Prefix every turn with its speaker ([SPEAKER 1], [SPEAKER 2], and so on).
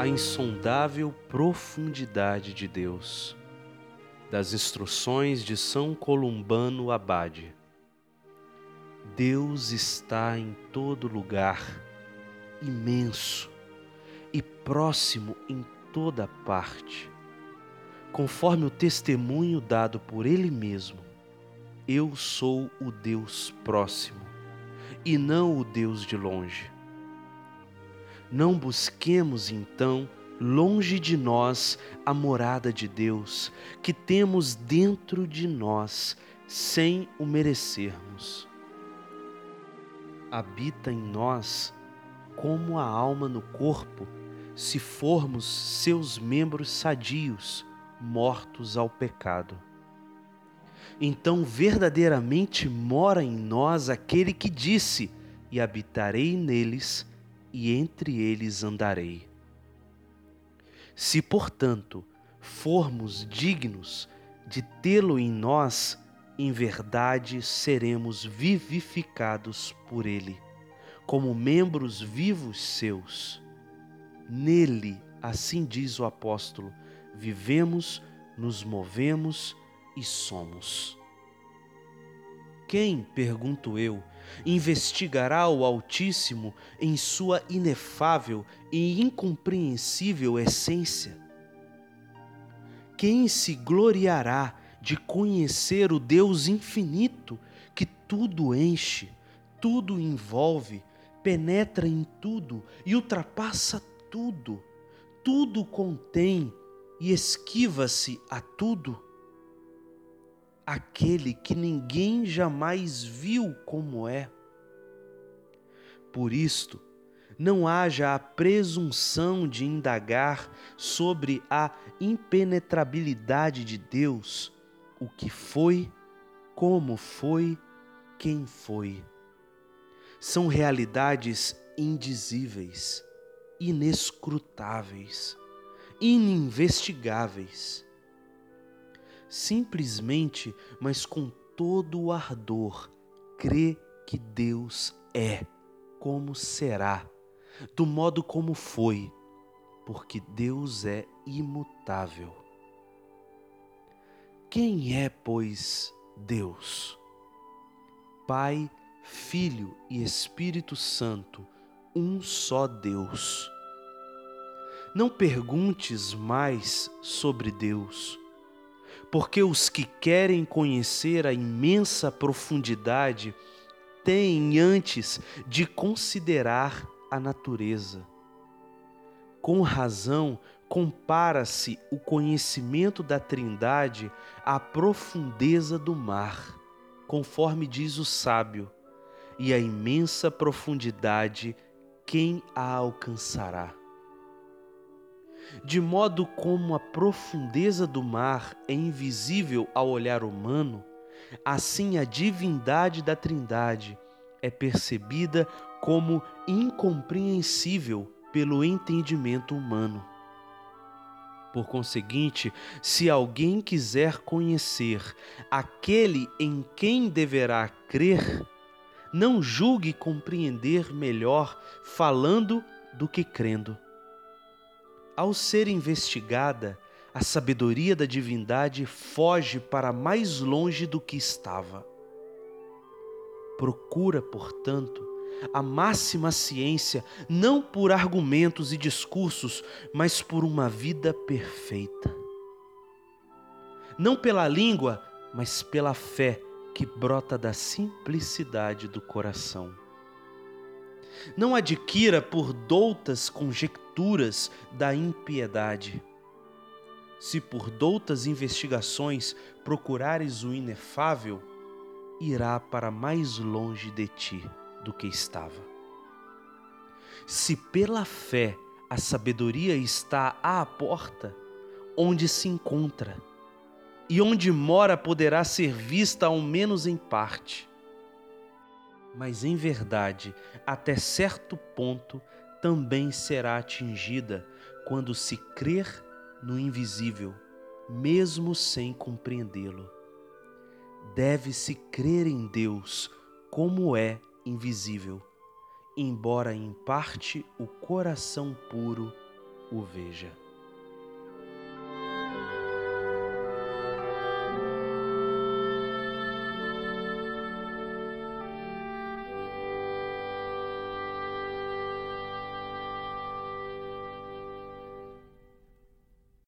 [SPEAKER 1] a insondável profundidade de Deus. Das instruções de São Columbano Abade. Deus está em todo lugar, imenso e próximo em toda parte. Conforme o testemunho dado por Ele mesmo, eu sou o Deus próximo e não o Deus de longe. Não busquemos então longe de nós a morada de Deus que temos dentro de nós sem o merecermos. Habita em nós como a alma no corpo, se formos seus membros sadios, mortos ao pecado. Então verdadeiramente mora em nós aquele que disse: E habitarei neles, e entre eles andarei. Se, portanto, formos dignos de tê-lo em nós, em verdade seremos vivificados por ele, como membros vivos seus. Nele, assim diz o apóstolo, vivemos, nos movemos e somos. Quem, pergunto eu, investigará o Altíssimo em sua inefável e incompreensível essência? Quem se gloriará de conhecer o Deus infinito que tudo enche, tudo envolve, penetra em tudo e ultrapassa tudo, tudo contém e esquiva-se a tudo? Aquele que ninguém jamais viu como é. Por isto, não haja a presunção de indagar sobre a impenetrabilidade de Deus, o que foi, como foi, quem foi. São realidades indizíveis, inescrutáveis, ininvestigáveis simplesmente, mas com todo o ardor, crê que Deus é, como será, do modo como foi, porque Deus é imutável. Quem é, pois, Deus? Pai, Filho e Espírito Santo, um só Deus. Não perguntes mais sobre Deus porque os que querem conhecer a imensa profundidade têm antes de considerar a natureza. Com razão, compara-se o conhecimento da Trindade à profundeza do mar, conforme diz o sábio, e a imensa profundidade, quem a alcançará? De modo como a profundeza do mar é invisível ao olhar humano, assim a divindade da Trindade é percebida como incompreensível pelo entendimento humano. Por conseguinte, se alguém quiser conhecer aquele em quem deverá crer, não julgue compreender melhor falando do que crendo ao ser investigada, a sabedoria da divindade foge para mais longe do que estava. Procura, portanto, a máxima ciência não por argumentos e discursos, mas por uma vida perfeita. Não pela língua, mas pela fé que brota da simplicidade do coração. Não adquira por doutas conjecturas da impiedade. Se por doutas investigações procurares o inefável, irá para mais longe de ti do que estava. Se pela fé a sabedoria está à porta, onde se encontra, e onde mora poderá ser vista ao menos em parte mas em verdade, até certo ponto, também será atingida quando se crer no invisível, mesmo sem compreendê-lo. Deve-se crer em Deus como é invisível, embora em parte o coração puro o veja.